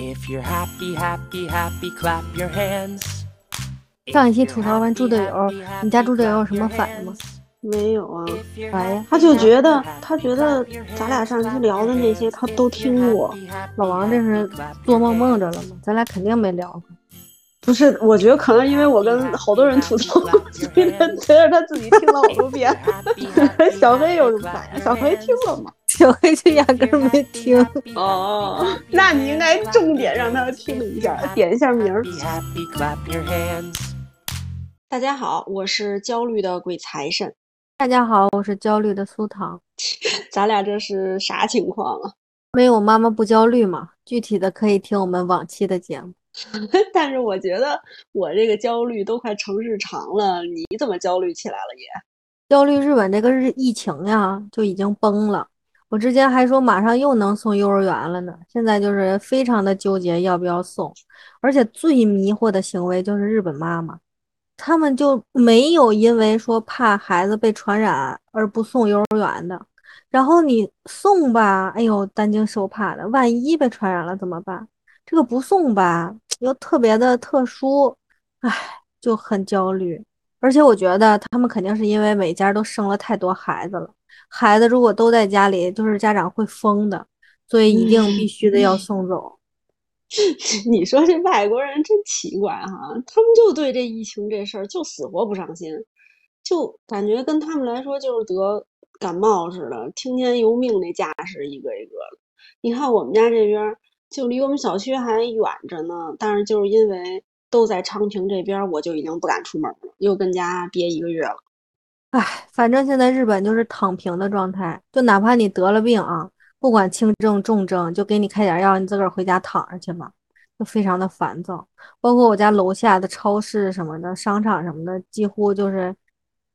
If you're happy, happy, happy, clap your hands. 上一期吐槽完猪队友，你家猪队友有什么反应吗？没有啊，啥呀？他就觉得他觉得咱俩上期聊的那些他都听过。老王这是做梦梦着了吗？咱俩肯定没聊过。不是，我觉得可能因为我跟好多人吐槽，所以他觉得他自己听了好多遍。小黑有什么反应？小黑听了吗？小黑就压根儿没听。哦，那你应该重点让他听一下，点一下名儿。Happy, clap your hands. 大家好，我是焦虑的鬼财神。大家好，我是焦虑的苏糖。咱俩这是啥情况啊？没有妈妈不焦虑嘛？具体的可以听我们往期的节目。但是我觉得我这个焦虑都快成日常了，你怎么焦虑起来了也？焦虑日本这个日疫情呀，就已经崩了。我之前还说马上又能送幼儿园了呢，现在就是非常的纠结要不要送，而且最迷惑的行为就是日本妈妈，他们就没有因为说怕孩子被传染而不送幼儿园的，然后你送吧，哎呦担惊受怕的，万一被传染了怎么办？这个不送吧，又特别的特殊，唉，就很焦虑。而且我觉得他们肯定是因为每家都生了太多孩子了，孩子如果都在家里，就是家长会疯的，所以一定必须的要送走。你说这外国人真奇怪哈，他们就对这疫情这事儿就死活不上心，就感觉跟他们来说就是得感冒似的，听天由命那架势一个一个的。你看我们家这边就离我们小区还远着呢，但是就是因为都在昌平这边，我就已经不敢出门了，又跟家憋一个月了。唉，反正现在日本就是躺平的状态，就哪怕你得了病啊，不管轻症重症，就给你开点药，你自个儿回家躺着去吧，就非常的烦躁。包括我家楼下的超市什么的、商场什么的，几乎就是，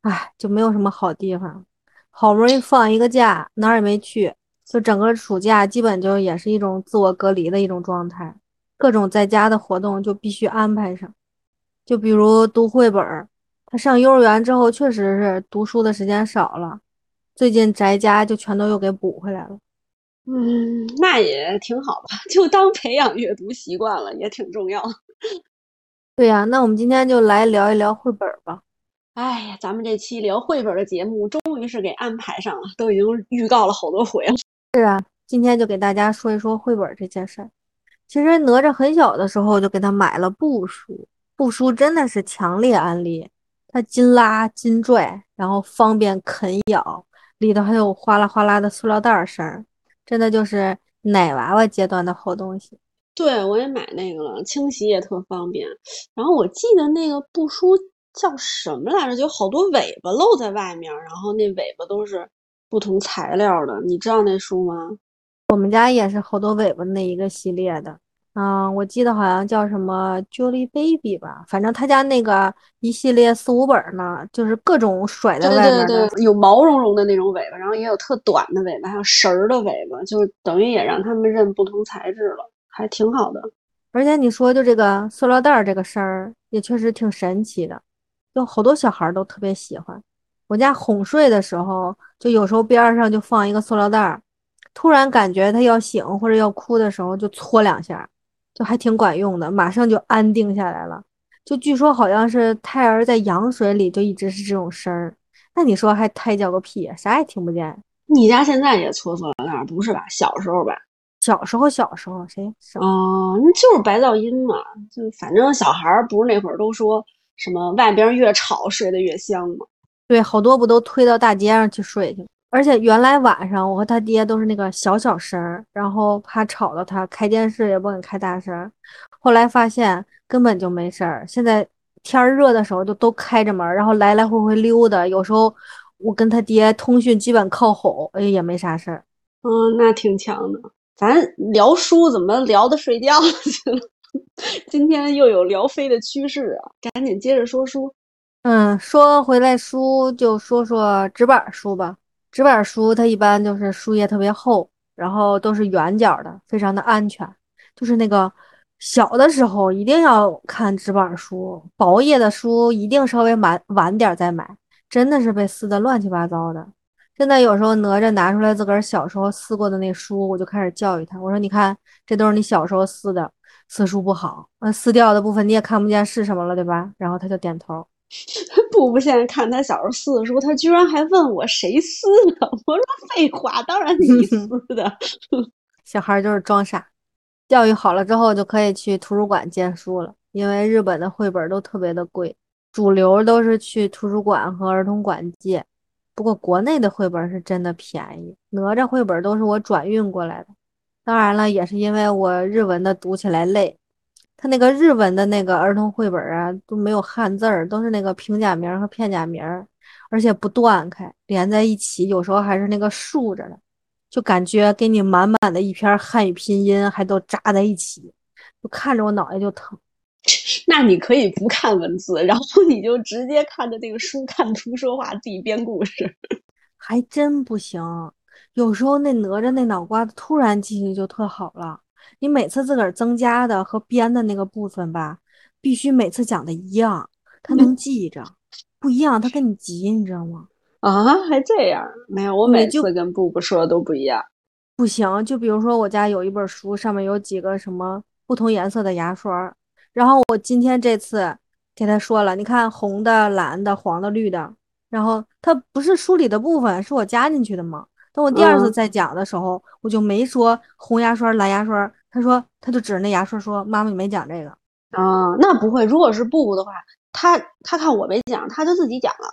唉，就没有什么好地方。好不容易放一个假，哪儿也没去，就整个暑假基本就也是一种自我隔离的一种状态，各种在家的活动就必须安排上，就比如读绘本儿。他上幼儿园之后，确实是读书的时间少了，最近宅家就全都又给补回来了。嗯，那也挺好吧，就当培养阅读习惯了，也挺重要。对呀，那我们今天就来聊一聊绘本儿吧。哎呀，咱们这期聊绘本的节目终于是给安排上了，都已经预告了好多回了。是啊，今天就给大家说一说绘本儿这件事儿。其实哪吒很小的时候就给他买了布书，布书真的是强烈安利，它筋拉筋拽，然后方便啃咬，里头还有哗啦哗啦的塑料袋声儿，真的就是奶娃娃阶段的好东西。对，我也买那个了，清洗也特方便。然后我记得那个布书叫什么来着？就好多尾巴露在外面，然后那尾巴都是不同材料的。你知道那书吗？我们家也是好多尾巴那一个系列的，嗯，我记得好像叫什么 Julie Baby 吧，反正他家那个一系列四五本儿呢，就是各种甩在对外面的。对对，有毛茸茸的那种尾巴，然后也有特短的尾巴，还有绳儿的尾巴，就等于也让他们认不同材质了，还挺好的。而且你说就这个塑料袋儿这个事儿，也确实挺神奇的，有好多小孩儿都特别喜欢。我家哄睡的时候，就有时候边儿上就放一个塑料袋儿，突然感觉他要醒或者要哭的时候，就搓两下，就还挺管用的，马上就安定下来了。就据说好像是胎儿在羊水里就一直是这种声儿，那你说还胎教个屁，啥也听不见。你家现在也搓塑料袋儿不是吧？小时候吧？小时候小时候谁哦，那就是白噪音嘛，就反正小孩儿不是那会儿都说什么外边越吵睡得越香嘛。对，好多不都推到大街上去睡去？而且原来晚上我和他爹都是那个小小声儿，然后怕吵到他，开电视也不敢开大声。后来发现根本就没事儿，现在天儿热的时候就都开着门儿，然后来来回回溜达。有时候我跟他爹通讯基本靠吼，哎也没啥事儿。嗯，那挺强的。咱聊书怎么聊的睡觉去了？今天又有聊飞的趋势啊！赶紧接着说书。嗯，说回来书就说说纸板书吧。纸板书它一般就是书页特别厚，然后都是圆角的，非常的安全。就是那个小的时候一定要看纸板书，薄页的书一定稍微晚晚点再买，真的是被撕的乱七八糟的。现在有时候哪吒拿出来自个儿小时候撕过的那书，我就开始教育他，我说你看，这都是你小时候撕的，撕书不好，那撕掉的部分你也看不见是什么了，对吧？然后他就点头。布布现在看他小时候撕的书，他居然还问我谁撕的。我说废话，当然你撕 的。小孩就是装傻。教育好了之后，就可以去图书馆借书了，因为日本的绘本都特别的贵，主流都是去图书馆和儿童馆借。不过国内的绘本是真的便宜，哪吒绘本都是我转运过来的。当然了，也是因为我日文的读起来累。他那个日文的那个儿童绘本啊，都没有汉字儿，都是那个平假名和片假名，而且不断开，连在一起，有时候还是那个竖着的，就感觉给你满满的一篇汉语拼音还都扎在一起，就看着我脑袋就疼。那你可以不看文字，然后你就直接看着那个书看图说话，自己编故事，还真不行。有时候那哪吒那脑瓜子突然记性就特好了。你每次自个儿增加的和编的那个部分吧，必须每次讲的一样，他能记着。不一样，他跟你急，你知道吗？啊，还这样？没有，我每次跟布布说的都不一样。不行，就比如说我家有一本书，上面有几个什么不同颜色的牙刷，然后我今天这次给他说了，你看红的、蓝的、黄的、绿的，然后它不是书里的部分，是我加进去的吗？等我第二次再讲的时候，我就没说红牙刷、蓝牙刷。他说，他就指着那牙刷说：“妈妈，你没讲这个啊？那不会。如果是布布的话，他他看我没讲，他就自己讲了。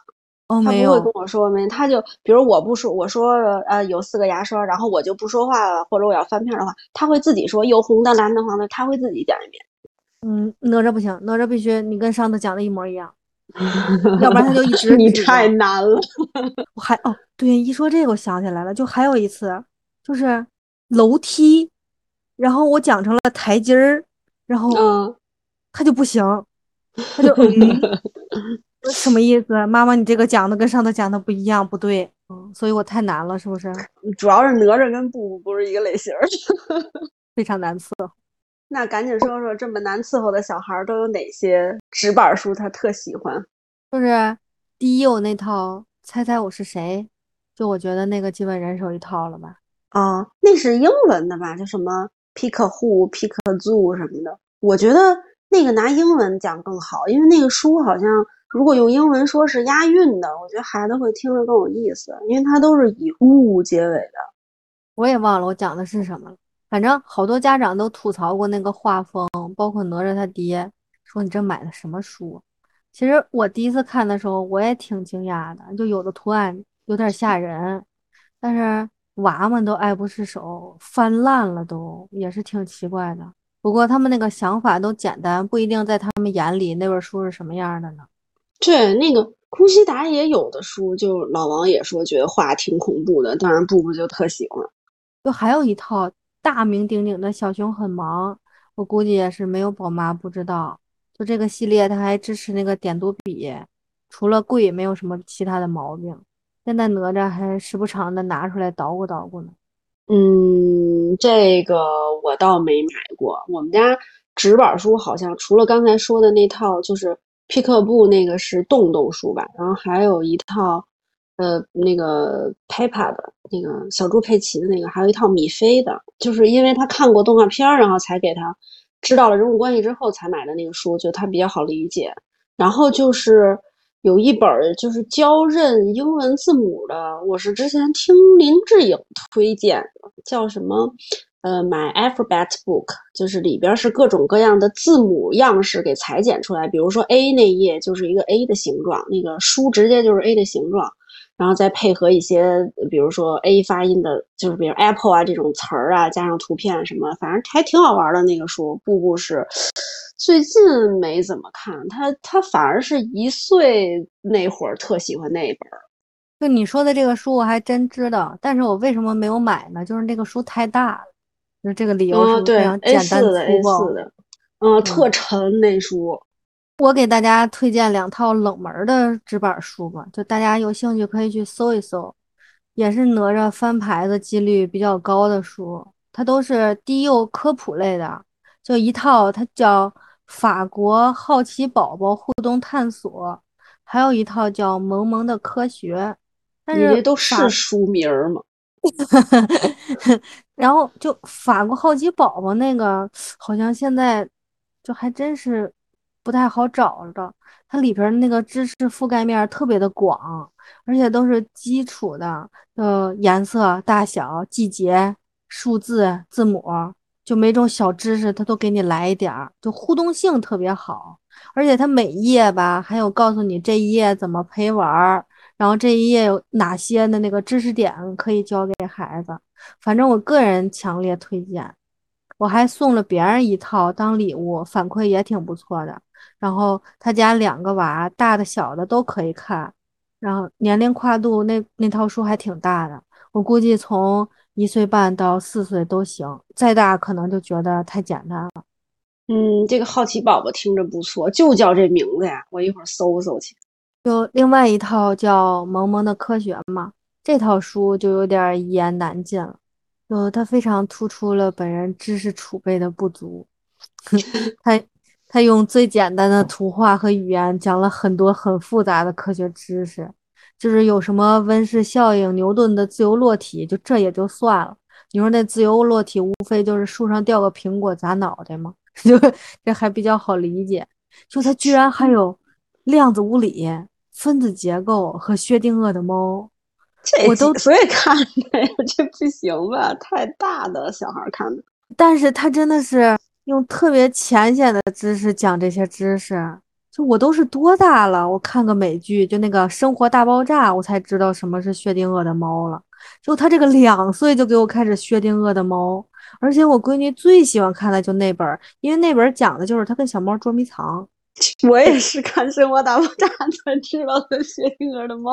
哦，没有，他不会跟我说没。他就比如我不说，我说呃有四个牙刷，然后我就不说话了，或者我要翻篇的话，他会自己说有红的、蓝的、黄的，他会自己讲一遍。嗯，哪吒不行，哪吒必须你跟上次讲的一模一样，要不然他就一直你太难了。我还哦。”对，一说这个，我想起来了，就还有一次，就是楼梯，然后我讲成了台阶儿，然后他就不行，他就嗯，什么意思？妈妈，你这个讲的跟上次讲的不一样，不对，嗯，所以我太难了，是不是？主要是哪吒跟布布不是一个类型，非常难伺候。那赶紧说说，这么难伺候的小孩都有哪些纸板书？他特喜欢，就是第一我那套，猜猜我是谁。就我觉得那个基本人手一套了吧？啊，那是英文的吧？就什么 pick who pick zoo 什么的。我觉得那个拿英文讲更好，因为那个书好像如果用英文说是押韵的，我觉得孩子会听着更有意思，因为它都是以物结尾的。我也忘了我讲的是什么了，反正好多家长都吐槽过那个画风，包括哪吒他爹说你这买的什么书？其实我第一次看的时候我也挺惊讶的，就有的图案。有点吓人，但是娃们都爱不释手，翻烂了都，也是挺奇怪的。不过他们那个想法都简单，不一定在他们眼里那本书是什么样的呢？对，那个宫西达也有的书，就老王也说觉得画挺恐怖的，当然布布就特喜欢。就还有一套大名鼎鼎的《小熊很忙》，我估计也是没有宝妈不知道。就这个系列，它还支持那个点读笔，除了贵，没有什么其他的毛病。现在哪吒还时不常的拿出来捣鼓捣鼓呢。嗯，这个我倒没买过。我们家纸板书好像除了刚才说的那套，就是皮克布那个是洞洞书吧，然后还有一套，呃，那个 Peppa 的那个小猪佩奇的那个，还有一套米菲的，就是因为他看过动画片，然后才给他知道了人物关系之后才买的那个书，就他比较好理解。然后就是。有一本就是教认英文字母的，我是之前听林志颖推荐，叫什么？呃，My Alphabet Book，就是里边是各种各样的字母样式给裁剪出来，比如说 A 那页就是一个 A 的形状，那个书直接就是 A 的形状，然后再配合一些，比如说 A 发音的，就是比如 Apple 啊这种词儿啊，加上图片什么，反正还挺好玩的那个书，步步是。最近没怎么看他，他反而是一岁那会儿特喜欢那本。就你说的这个书，我还真知道，但是我为什么没有买呢？就是那个书太大了，就这个理由是非常简单粗暴的。嗯，特沉那书。我给大家推荐两套冷门的纸板书吧，就大家有兴趣可以去搜一搜，也是哪吒翻牌的几率比较高的书，它都是低幼科普类的，就一套，它叫。法国好奇宝宝互动探索，还有一套叫《萌萌的科学》，但是都是书名吗？然后就法国好奇宝宝那个，好像现在就还真是不太好找着。它里边那个知识覆盖面特别的广，而且都是基础的，呃，颜色、大小、季节、数字、字母，就每种小知识它都给你来一点儿，就互动性特别好。而且它每一页吧，还有告诉你这一页怎么陪玩。然后这一页有哪些的那个知识点可以教给孩子？反正我个人强烈推荐。我还送了别人一套当礼物，反馈也挺不错的。然后他家两个娃，大的小的都可以看。然后年龄跨度那那套书还挺大的，我估计从一岁半到四岁都行，再大可能就觉得太简单了。嗯，这个好奇宝宝听着不错，就叫这名字呀，我一会儿搜搜去。就另外一套叫《萌萌的科学》嘛，这套书就有点一言难尽了。就它非常突出了本人知识储备的不足。他 他用最简单的图画和语言讲了很多很复杂的科学知识，就是有什么温室效应、牛顿的自由落体，就这也就算了。你说那自由落体无非就是树上掉个苹果砸脑袋吗？就这还比较好理解。就他居然还有量子物理。分子结构和薛定谔的猫，这我都所以看的呀，这不行吧？太大的小孩看的。但是他真的是用特别浅显的知识讲这些知识，就我都是多大了？我看个美剧，就那个《生活大爆炸》，我才知道什么是薛定谔的猫了。就他这个两岁就给我开始薛定谔的猫，而且我闺女最喜欢看的就那本，因为那本讲的就是他跟小猫捉迷藏。我也是看《生活大爆炸》才知道的薛定谔的猫。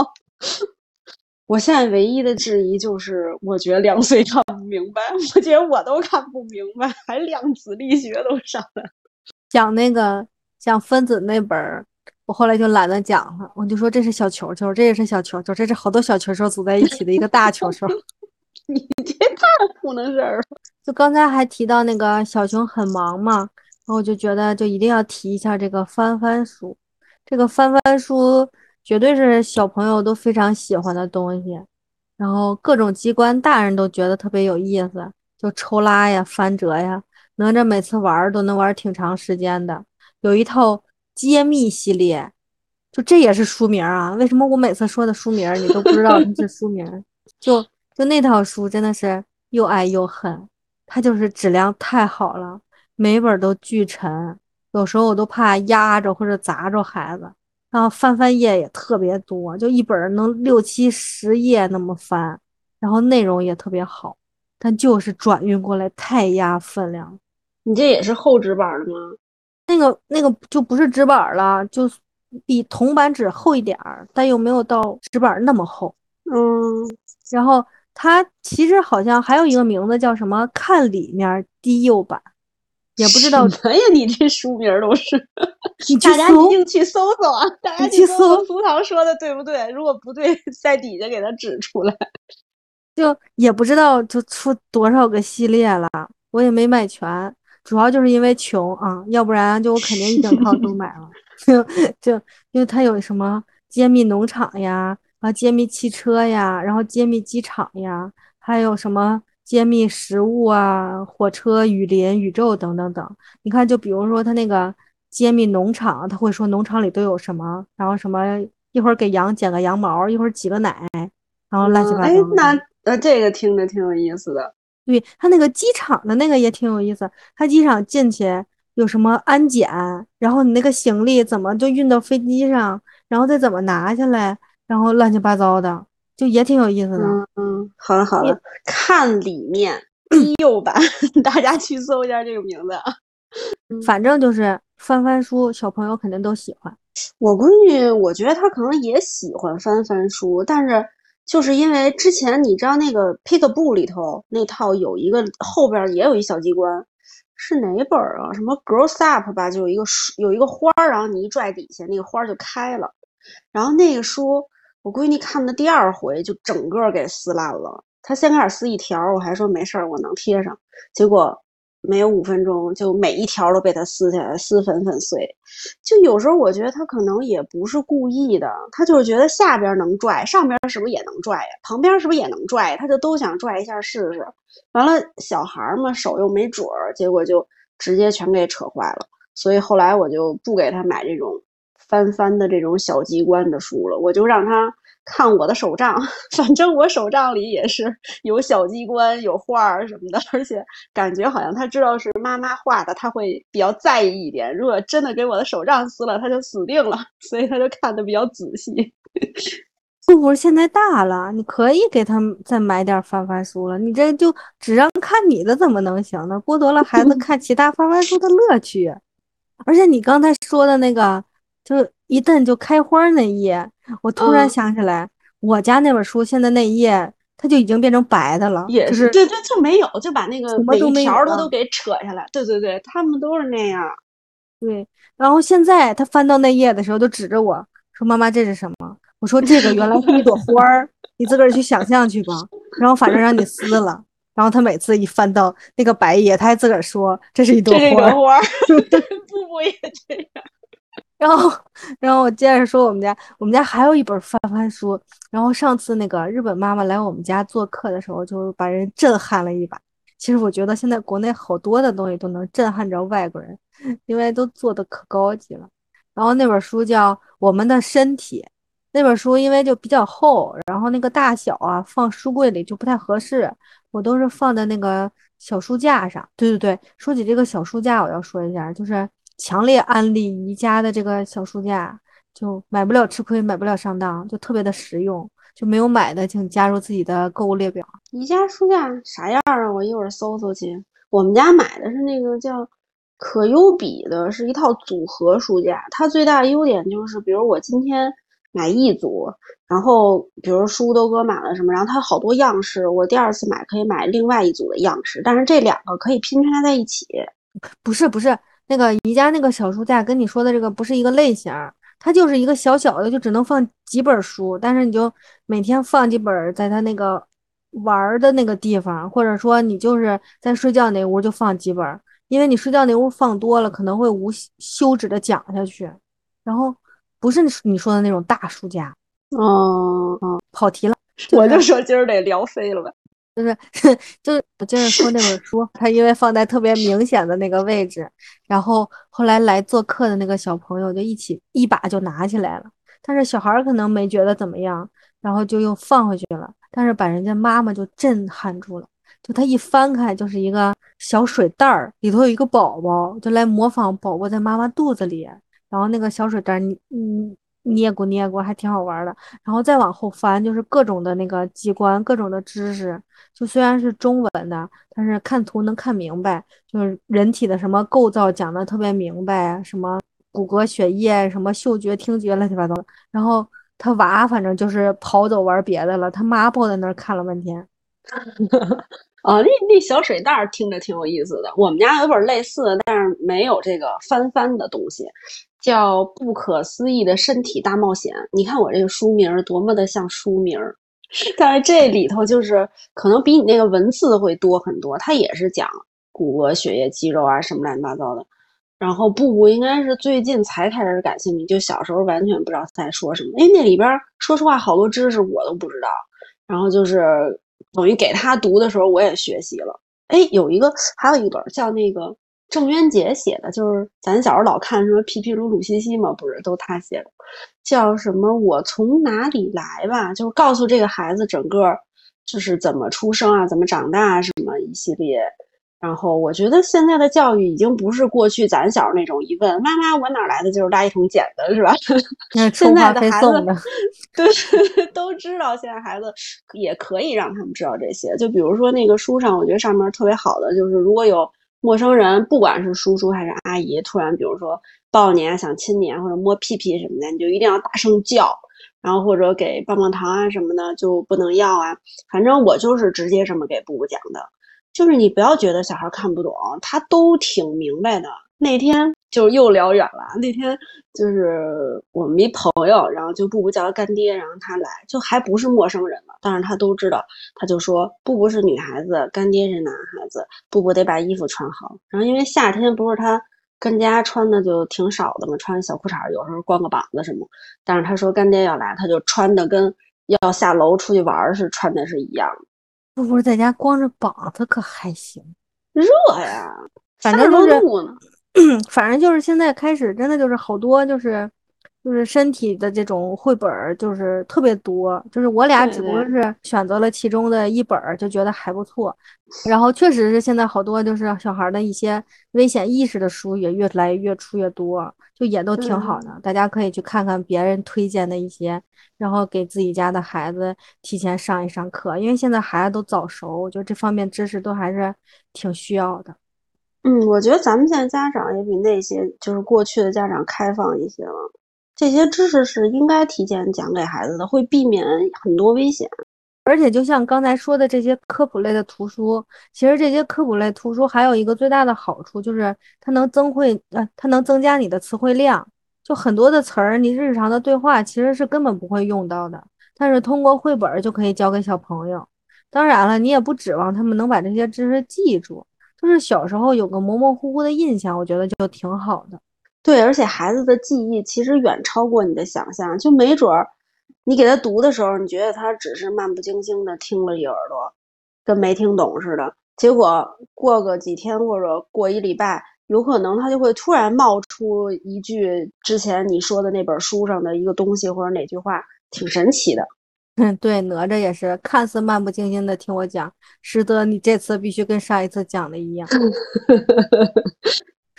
我现在唯一的质疑就是，我觉得两岁看不明白，我觉得我都看不明白，还量子力学都上来了。讲那个讲分子那本儿，我后来就懒得讲了，我就说这是小球球，这也是小球球，这是好多小球球组在一起的一个大球球。你这太糊弄事儿了。就刚才还提到那个小熊很忙嘛。然后我就觉得，就一定要提一下这个翻翻书，这个翻翻书绝对是小朋友都非常喜欢的东西。然后各种机关，大人都觉得特别有意思，就抽拉呀、翻折呀，哪吒每次玩都能玩挺长时间的。有一套揭秘系列，就这也是书名啊？为什么我每次说的书名你都不知道它是书名？就就那套书真的是又爱又恨，它就是质量太好了。每本都巨沉，有时候我都怕压着或者砸着孩子。然后翻翻页也特别多，就一本能六七十页那么翻，然后内容也特别好，但就是转运过来太压分量。你这也是厚纸板的吗？那个那个就不是纸板了，就比铜版纸厚一点儿，但又没有到纸板那么厚。嗯，然后它其实好像还有一个名字叫什么？看里面低幼版。也不知道什么呀，你这书名都是，大家一定去搜搜啊！大家去搜苏糖说的对不对？如果不对，在底下给他指出来。就也不知道就出多少个系列了，我也没买全，主要就是因为穷啊，要不然就我肯定一整套都买了。就就因为他有什么揭秘农场呀，啊揭秘汽车呀，然后揭秘机场呀，还有什么？揭秘食物啊，火车、雨林、宇宙等等等。你看，就比如说他那个揭秘农场，他会说农场里都有什么，然后什么一会儿给羊剪个羊毛，一会儿挤个奶，然后乱七八糟。哎，那呃，这个听着挺有意思的。对他那个机场的那个也挺有意思。他机场进去有什么安检，然后你那个行李怎么就运到飞机上，然后再怎么拿下来，然后乱七八糟的。就也挺有意思的，嗯，好了好了，看里面 低幼版，大家去搜一下这个名字啊。反正就是翻翻书，小朋友肯定都喜欢。我闺女，我觉得她可能也喜欢翻翻书，但是就是因为之前你知道那个 Pickbook 里头那套有一个后边也有一小机关，是哪本啊？什么 Grows Up 吧，就有一个书，有一个花儿，然后你一拽底下，那个花就开了，然后那个书。我闺女看的第二回就整个给撕烂了。她先开始撕一条，我还说没事儿，我能贴上。结果没有五分钟，就每一条都被她撕下来，撕粉粉碎。就有时候我觉得她可能也不是故意的，她就是觉得下边能拽，上边是不是也能拽呀？旁边是不是也能拽？她就都想拽一下试试。完了，小孩嘛，手又没准儿，结果就直接全给扯坏了。所以后来我就不给他买这种翻翻的这种小机关的书了，我就让他。看我的手账，反正我手账里也是有小机关、有画儿什么的，而且感觉好像他知道是妈妈画的，他会比较在意一点。如果真的给我的手账撕了，他就死定了，所以他就看的比较仔细。不不，现在大了，你可以给他再买点翻翻书了。你这就只让看你的，怎么能行呢？剥夺了孩子 看其他翻翻书的乐趣。而且你刚才说的那个，就一瞪就开花那一页。我突然想起来，我家那本书现在那一页，它就已经变成白的了。也是，对对，就没有，就把那个每一条它都给扯下来。对对对，他们都是那样。对，然后现在他翻到那页的时候，就指着我说：“妈妈，这是什么？”我说：“这个原来是一朵花儿，你自个儿去想象去吧。”然后反正让你撕了。然后他每次一翻到那个白页，他还自个儿说：“这是一朵花。” 花，布布也这样。然后，然后我接着说，我们家我们家还有一本翻翻书。然后上次那个日本妈妈来我们家做客的时候，就把人震撼了一把。其实我觉得现在国内好多的东西都能震撼着外国人，因为都做的可高级了。然后那本书叫《我们的身体》，那本书因为就比较厚，然后那个大小啊放书柜里就不太合适，我都是放在那个小书架上。对对对，说起这个小书架，我要说一下，就是。强烈安利宜家的这个小书架，就买不了吃亏，买不了上当，就特别的实用。就没有买的，请加入自己的购物列表。宜家书架啥样啊？我一会儿搜搜去。我们家买的是那个叫可优比的，是一套组合书架。它最大的优点就是，比如我今天买一组，然后比如书都搁满了什么，然后它好多样式，我第二次买可以买另外一组的样式，但是这两个可以拼插在一起。不是不是。那个宜家那个小书架跟你说的这个不是一个类型，它就是一个小小的，就只能放几本书，但是你就每天放几本，在它那个玩的那个地方，或者说你就是在睡觉那屋就放几本，因为你睡觉那屋放多了可能会无休止的讲下去，然后不是你说的那种大书架。哦哦，跑题了，我就说今儿得聊飞了吧。就是 就是我接着说那本书，它因为放在特别明显的那个位置，然后后来来做客的那个小朋友就一起一把就拿起来了，但是小孩可能没觉得怎么样，然后就又放回去了，但是把人家妈妈就震撼住了，就他一翻开就是一个小水袋儿，里头有一个宝宝，就来模仿宝宝在妈妈肚子里，然后那个小水袋你嗯。捏过捏过，还挺好玩的。然后再往后翻，就是各种的那个机关，各种的知识。就虽然是中文的，但是看图能看明白。就是人体的什么构造讲的特别明白，什么骨骼、血液、什么嗅觉、听觉，乱七八糟。然后他娃反正就是跑走玩别的了，他妈抱在那儿看了半天。啊，那那小水袋听着挺有意思的。我们家有本类似的，但是没有这个翻翻的东西。叫《不可思议的身体大冒险》，你看我这个书名多么的像书名，但是这里头就是可能比你那个文字会多很多。它也是讲骨骼、血液、肌肉啊什么乱七八糟的。然后布布应该是最近才开始感兴趣，就小时候完全不知道在说什么。因为那里边说实话好多知识我都不知道。然后就是等于给他读的时候，我也学习了。哎，有一个还有一本叫那个。郑渊洁写的，就是咱小时候老看什么皮皮鲁鲁西西嘛，不是都他写的，叫什么我从哪里来吧，就是告诉这个孩子整个就是怎么出生啊，怎么长大什么一系列。然后我觉得现在的教育已经不是过去咱小时候那种一问妈妈我哪来的就是垃圾桶捡的，是吧？现在的孩子对 都知道，现在孩子也可以让他们知道这些。就比如说那个书上，我觉得上面特别好的就是如果有。陌生人，不管是叔叔还是阿姨，突然比如说抱你啊，想亲你啊，或者摸屁屁什么的，你就一定要大声叫，然后或者给棒棒糖啊什么的就不能要啊。反正我就是直接这么给布布讲的，就是你不要觉得小孩看不懂，他都挺明白的。那天就又聊远了。那天就是我们一朋友，然后就布布叫他干爹，然后他来，就还不是陌生人嘛，但是他都知道，他就说布布是女孩子，干爹是男孩子，布布得把衣服穿好。然后因为夏天不是他跟家穿的就挺少的嘛，穿小裤衩，有时候光个膀子什么。但是他说干爹要来，他就穿的跟要下楼出去玩是穿的是一样的。在家光着膀子可还行，热呀，反正就是。反正就是现在开始，真的就是好多就是就是身体的这种绘本儿，就是特别多。就是我俩只不过是选择了其中的一本儿，就觉得还不错。然后确实是现在好多就是小孩的一些危险意识的书也越来越出越多，就也都挺好的。大家可以去看看别人推荐的一些，然后给自己家的孩子提前上一上课，因为现在孩子都早熟，我觉得这方面知识都还是挺需要的。嗯，我觉得咱们现在家长也比那些就是过去的家长开放一些了。这些知识是应该提前讲给孩子的，会避免很多危险。而且，就像刚才说的这些科普类的图书，其实这些科普类图书还有一个最大的好处，就是它能增会呃，它能增加你的词汇量。就很多的词儿，你日常的对话其实是根本不会用到的，但是通过绘本就可以教给小朋友。当然了，你也不指望他们能把这些知识记住。就是小时候有个模模糊糊的印象，我觉得就挺好的。对，而且孩子的记忆其实远超过你的想象，就没准儿你给他读的时候，你觉得他只是漫不经心的听了一耳朵，跟没听懂似的。结果过个几天或者过一礼拜，有可能他就会突然冒出一句之前你说的那本书上的一个东西或者哪句话，挺神奇的。嗯，对，哪吒也是看似漫不经心的听我讲，实则你这次必须跟上一次讲的一样。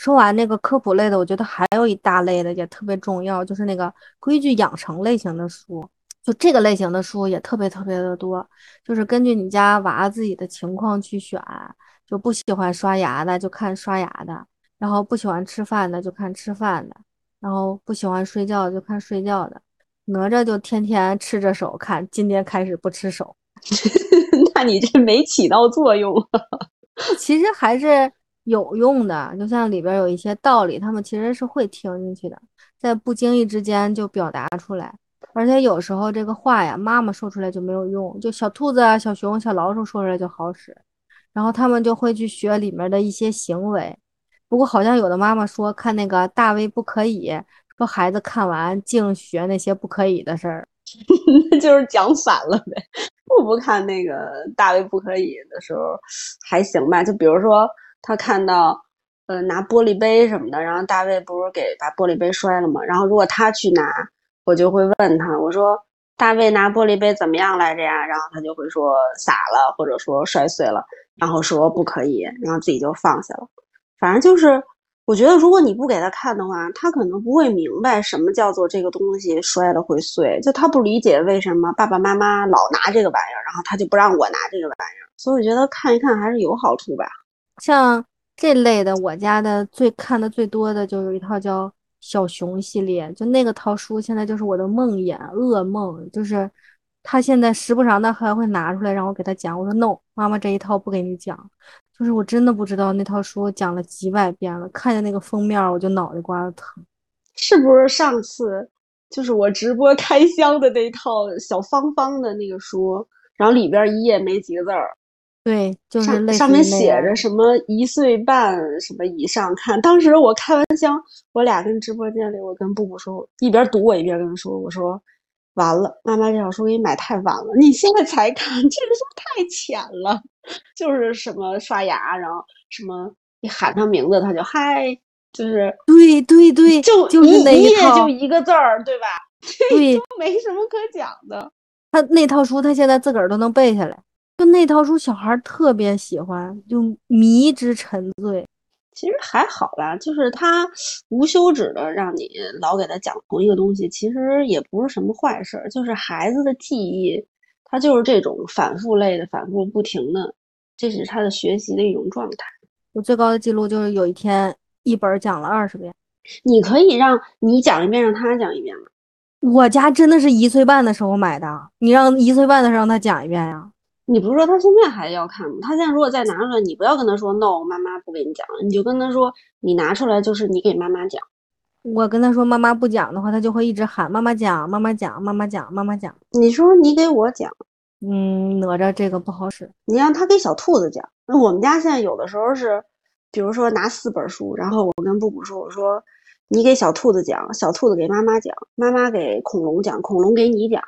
说完那个科普类的，我觉得还有一大类的也特别重要，就是那个规矩养成类型的书。就这个类型的书也特别特别的多，就是根据你家娃自己的情况去选，就不喜欢刷牙的就看刷牙的，然后不喜欢吃饭的就看吃饭的，然后不喜欢睡觉就看睡觉的。哪吒就天天吃着手看，今天开始不吃手，那你这没起到作用。其实还是有用的，就像里边有一些道理，他们其实是会听进去的，在不经意之间就表达出来。而且有时候这个话呀，妈妈说出来就没有用，就小兔子啊、小熊、小老鼠说出来就好使。然后他们就会去学里面的一些行为。不过好像有的妈妈说看那个大卫不可以。说孩子看完净学那些不可以的事儿，那 就是讲反了呗。不不看那个大卫不可以的时候还行吧，就比如说他看到呃拿玻璃杯什么的，然后大卫不是给把玻璃杯摔了嘛，然后如果他去拿，我就会问他，我说大卫拿玻璃杯怎么样来着呀？然后他就会说洒了，或者说摔碎了，然后说不可以，然后自己就放下了。反正就是。我觉得，如果你不给他看的话，他可能不会明白什么叫做这个东西摔了会碎，就他不理解为什么爸爸妈妈老拿这个玩意儿，然后他就不让我拿这个玩意儿。所以我觉得看一看还是有好处吧。像这类的，我家的最看的最多的就有一套叫《小熊》系列，就那个套书现在就是我的梦魇、噩梦，就是他现在时不常的还会拿出来让我给他讲。我说 no，妈妈这一套不给你讲。就是我真的不知道那套书讲了几百遍了，看见那个封面我就脑袋瓜子疼。是不是上次就是我直播开箱的那套小方方的那个书，然后里边一页没几个字儿？对，就是上面写着什么一岁半什么以上看。当时我开玩笑，我俩跟直播间里，我跟布布说，一边读我一边跟他说，我说完了，妈妈这小书给你买太晚了，你现在才看，这个书太浅了。就是什么刷牙，然后什么你喊他名字他就嗨，就是对对对，就就是那一页就一个字儿，对吧？对，没什么可讲的。他那套书他现在自个儿都能背下来，就那套书小孩特别喜欢，就迷之沉醉。其实还好啦，就是他无休止的让你老给他讲同一个东西，其实也不是什么坏事。就是孩子的记忆，他就是这种反复类的，反复不停的。这是他的学习的一种状态。我最高的记录就是有一天一本讲了二十遍。你可以让你讲一遍，让他讲一遍吗？我家真的是一岁半的时候买的，你让一岁半的时候让他讲一遍呀？你不是说他现在还要看吗？他现在如果再拿出来，你不要跟他说 no，妈妈不给你讲，你就跟他说你拿出来就是你给妈妈讲。我跟他说妈妈不讲的话，他就会一直喊妈妈讲，妈妈讲，妈妈讲，妈妈讲。你说你给我讲，嗯，哪吒这个不好使。你让他给小兔子讲。那我们家现在有的时候是，比如说拿四本书，然后我跟布布说，我说你给小兔子讲，小兔子给妈妈讲，妈妈给恐龙讲，恐龙给你讲，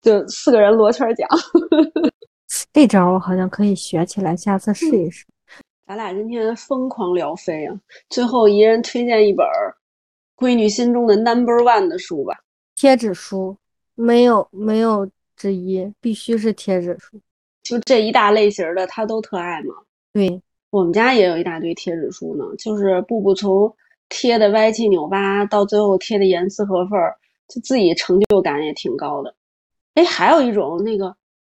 就四个人罗圈讲。这招我好像可以学起来，下次试一试。咱俩今天疯狂聊飞啊！最后一人推荐一本闺女心中的 number one 的书吧。贴纸书没有没有之一，必须是贴纸书。就这一大类型的，他都特爱嘛。对我们家也有一大堆贴纸书呢，就是步步从贴的歪七扭八到最后贴的严丝合缝，就自己成就感也挺高的。哎，还有一种那个。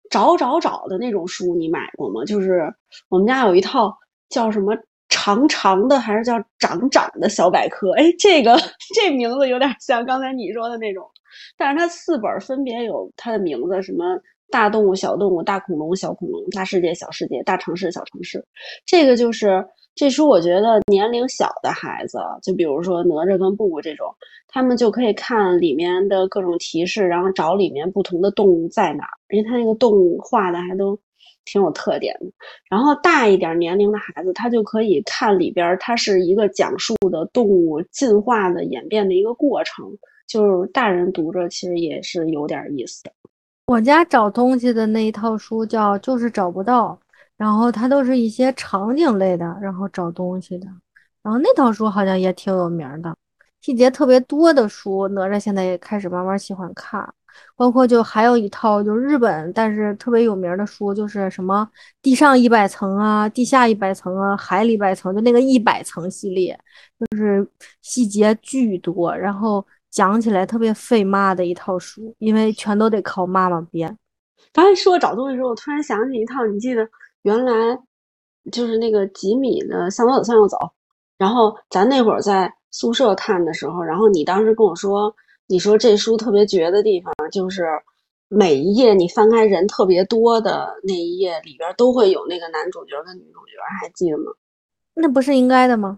找找找的那种书，你买过吗？就是我们家有一套叫什么长长的，还是叫长长的小百科？哎，这个这名字有点像刚才你说的那种，但是它四本分别有它的名字，什么大动物、小动物、大恐龙、小恐龙、大世界、小世界、大城市、小城市。这个就是这书，我觉得年龄小的孩子，就比如说哪吒跟布布这种，他们就可以看里面的各种提示，然后找里面不同的动物在哪儿。因为他那个动物画的还都挺有特点的，然后大一点年龄的孩子，他就可以看里边，它是一个讲述的动物进化的演变的一个过程，就是大人读着其实也是有点意思的。我家找东西的那一套书叫《就是找不到》，然后它都是一些场景类的，然后找东西的，然后那套书好像也挺有名的，细节特别多的书，哪吒现在也开始慢慢喜欢看。包括就还有一套就日本，但是特别有名的书，就是什么地上一百层啊，地下一百层啊，海里一百层，就那个一百层系列，就是细节巨多，然后讲起来特别费妈的一套书，因为全都得靠妈妈编。刚才说找东西的时候，我突然想起一套，你记得原来就是那个吉米的《向左走，向右走》，然后咱那会儿在宿舍看的时候，然后你当时跟我说。你说这书特别绝的地方，就是每一页你翻开人特别多的那一页里边都会有那个男主角跟女主角，还记得吗？那不是应该的吗？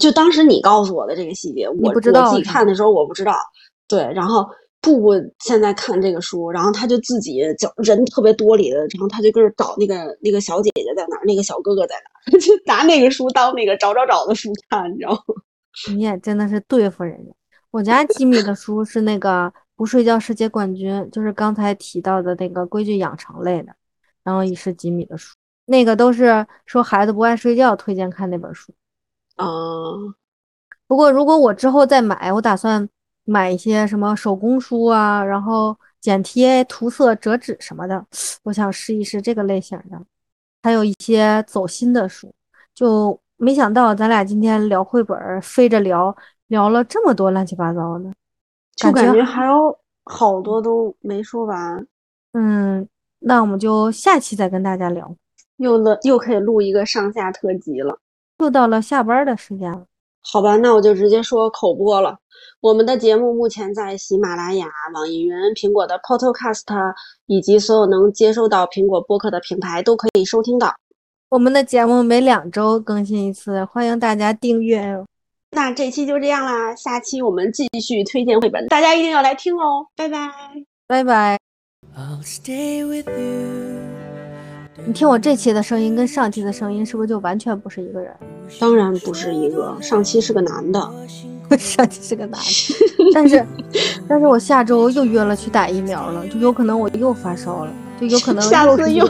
就当时你告诉我的这个细节，我不知道。我自己看的时候我不知道。对，然后布布现在看这个书，然后他就自己叫人特别多里的，然后他就跟着找那个那个小姐姐在哪儿，那个小哥哥在哪儿，就拿那个书当那个找找找的书看，你知道吗？你也真的是对付人家。我家吉米的书是那个不睡觉世界冠军，就是刚才提到的那个规矩养成类的，然后也是吉米的书，那个都是说孩子不爱睡觉推荐看那本书。嗯，不过如果我之后再买，我打算买一些什么手工书啊，然后剪贴、涂色、折纸什么的，我想试一试这个类型的，还有一些走心的书，就没想到咱俩今天聊绘本，飞着聊。聊了这么多乱七八糟的，就感觉还有好多都没说完。嗯，那我们就下期再跟大家聊，又了又可以录一个上下特辑了。又到了下班的时间了，好吧，那我就直接说口播了。我们的节目目前在喜马拉雅、网易云、苹果的 Podcast 以及所有能接收到苹果播客的平台都可以收听到。我们的节目每两周更新一次，欢迎大家订阅。那这期就这样啦，下期我们继续推荐绘本，大家一定要来听哦，拜拜，拜拜。你听我这期的声音跟上期的声音是不是就完全不是一个人？当然不是一个，上期是个男的，上期是个男的，但是 但是我下周又约了去打疫苗了，就有可能我又发烧了，就有可能下次又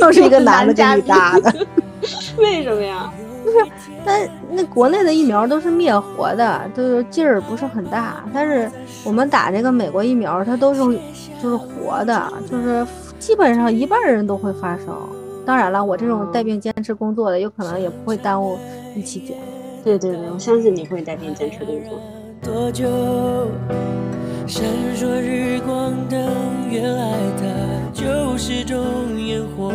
又是一个男的给你打的，为什么呀？不是，但那国内的疫苗都是灭活的，就是劲儿不是很大。但是我们打这个美国疫苗，它都是就是活的，就是基本上一半人都会发烧。当然了，我这种带病坚持工作的，有可能也不会耽误一期节目。对对对，我相信你会带病坚持工作。多久？闪烁日光灯，原来它就是种烟火。